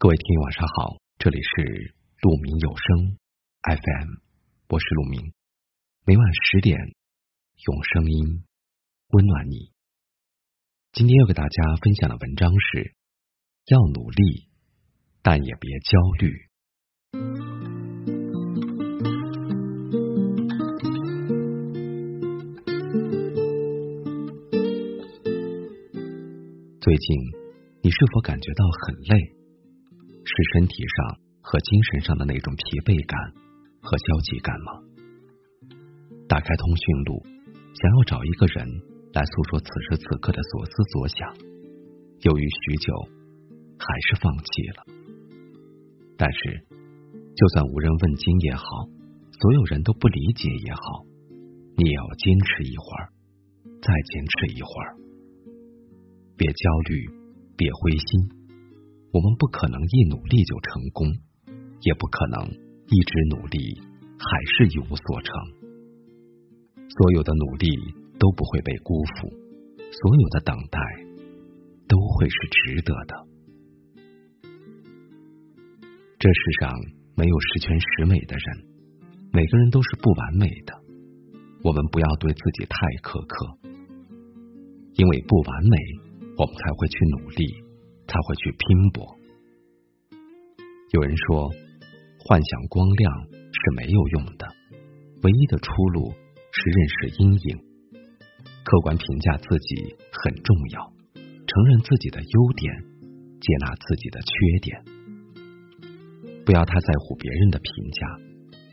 各位听友晚上好，这里是鹿鸣有声 FM，我是鹿鸣，每晚十点用声音温暖你。今天要给大家分享的文章是：要努力，但也别焦虑。最近，你是否感觉到很累？是身体上和精神上的那种疲惫感和消极感吗？打开通讯录，想要找一个人来诉说此时此刻的所思所想，犹豫许久，还是放弃了。但是，就算无人问津也好，所有人都不理解也好，你也要坚持一会儿，再坚持一会儿，别焦虑，别灰心。我们不可能一努力就成功，也不可能一直努力还是一无所成。所有的努力都不会被辜负，所有的等待都会是值得的。这世上没有十全十美的人，每个人都是不完美的。我们不要对自己太苛刻，因为不完美，我们才会去努力。才会去拼搏。有人说，幻想光亮是没有用的，唯一的出路是认识阴影。客观评价自己很重要，承认自己的优点，接纳自己的缺点。不要太在乎别人的评价，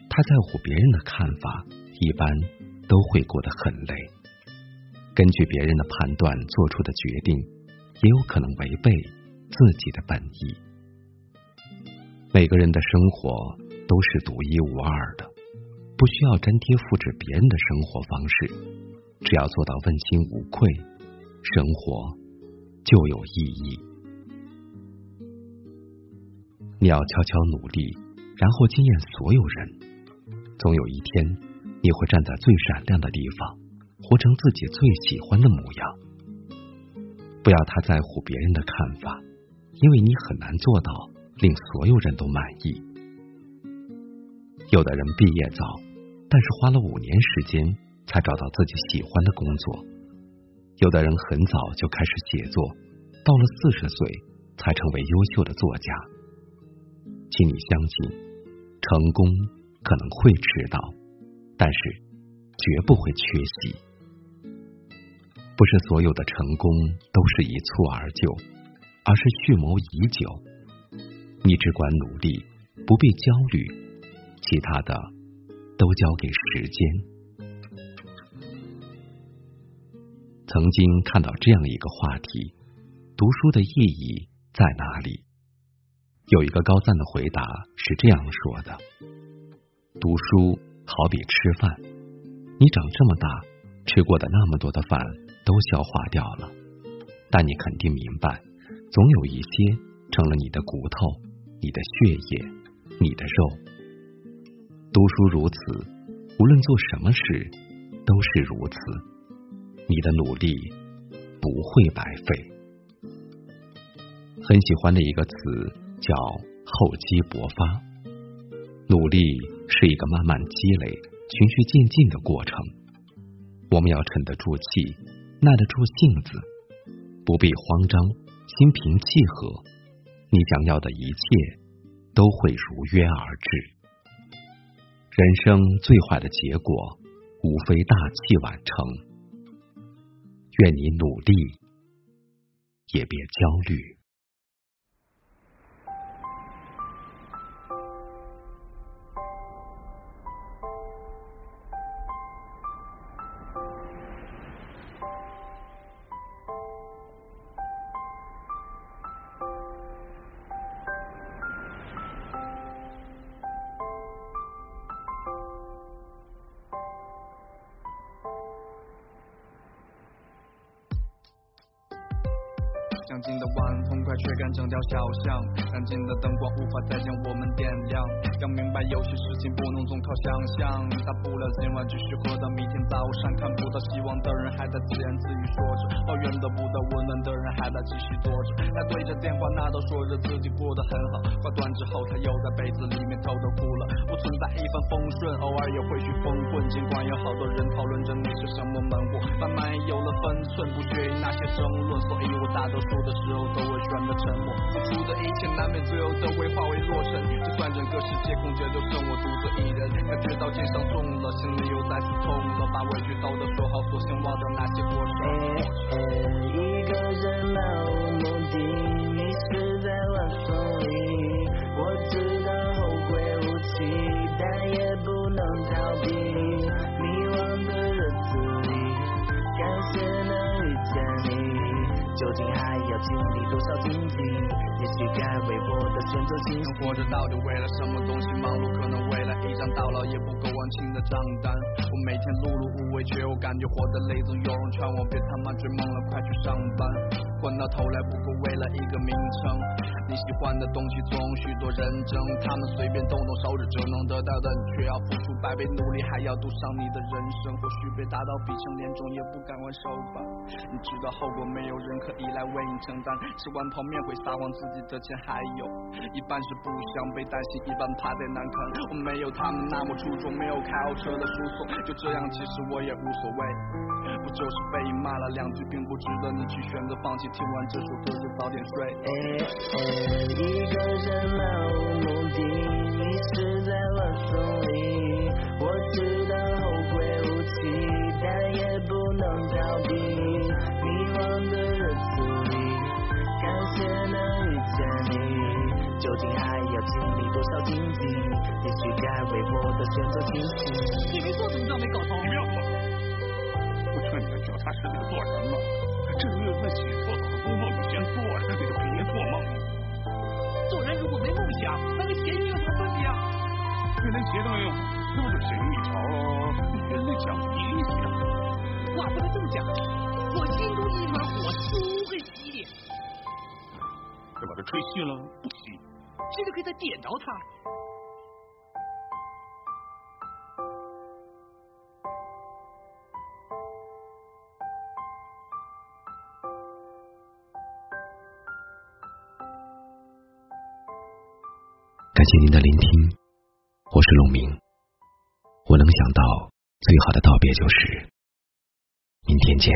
太在乎别人的看法，一般都会过得很累。根据别人的判断做出的决定，也有可能违背。自己的本意。每个人的生活都是独一无二的，不需要粘贴复制别人的生活方式，只要做到问心无愧，生活就有意义。你要悄悄努力，然后惊艳所有人。总有一天，你会站在最闪亮的地方，活成自己最喜欢的模样。不要太在乎别人的看法。因为你很难做到令所有人都满意。有的人毕业早，但是花了五年时间才找到自己喜欢的工作；有的人很早就开始写作，到了四十岁才成为优秀的作家。请你相信，成功可能会迟到，但是绝不会缺席。不是所有的成功都是一蹴而就。而是蓄谋已久，你只管努力，不必焦虑，其他的都交给时间。曾经看到这样一个话题：读书的意义在哪里？有一个高赞的回答是这样说的：读书好比吃饭，你长这么大，吃过的那么多的饭都消化掉了，但你肯定明白。总有一些成了你的骨头、你的血液、你的肉。读书如此，无论做什么事都是如此。你的努力不会白费。很喜欢的一个词叫“厚积薄发”。努力是一个慢慢积累、循序渐进的过程。我们要沉得住气，耐得住性子，不必慌张。心平气和，你想要的一切都会如约而至。人生最坏的结果，无非大器晚成。愿你努力，也别焦虑。将近的晚风。快却赶整条小巷，安静的灯光无法再将我们点亮。要明白有些事情不能总靠想象，大不了今晚继续喝到明天早上。看不到希望的人还在自言自语说着，抱怨得不到温暖的人还在继续坐着。他对着电话那头说着自己过得很好，挂断之后他又在被子里面偷偷哭了。不存在一帆风顺，偶尔也会去疯混。尽管有好多人讨论着你是什么门户，慢慢有了分寸，不屑于那些争论，所以我大多数的时候都会选择沉默。付出的一切难免最后都会化为落尘，就算整个世界空绝，就剩我独自一人。感觉到肩上重了，心里又再次痛了，把委屈都得说好，索性忘掉那些过程。一个人漫无目的，迷失也许该为我的选择清晰。活着到底为了什么东西忙碌？可能为了一张到老也不够还清的账单。我每天碌碌无为，却又感觉活得累。总有人劝我别他妈追梦了，快去上班。混到头来不过为了一个名称。你喜欢的东西总许多人争，他们随便动动手指就能得到的，你却要付出百倍努力，还要赌上你的人生。或许被打到鼻青脸肿也不敢还手吧。你知道后果，没有人可以来为你承担。吃完泡面会撒谎，自己的钱还有一半是不想被担心，一半怕再难堪。我没有他们那么出众，没有开豪车的输送，就这样其实我也无所谓。不就是被骂了两句，并不值得你去选择放弃。听完这首歌就早点睡。一个人究竟还要经历多少荆棘？也许该为我的选择清晰。你没做怎么叫没搞头？你不要说，我劝你脚踏实地的做人嘛。至于那写作和工作，你先做着，你就别做梦。做人如果没梦想，那跟咸鱼有什么分别啊？那连鞋都没有，那不就咸鱼一条喽？人家讲理想，话不能这么讲。我心中一团火，都很激烈。要把它吹熄了，不熄。现在可以再点着它。感谢您的聆听，我是陆明。我能想到最好的道别就是明天见，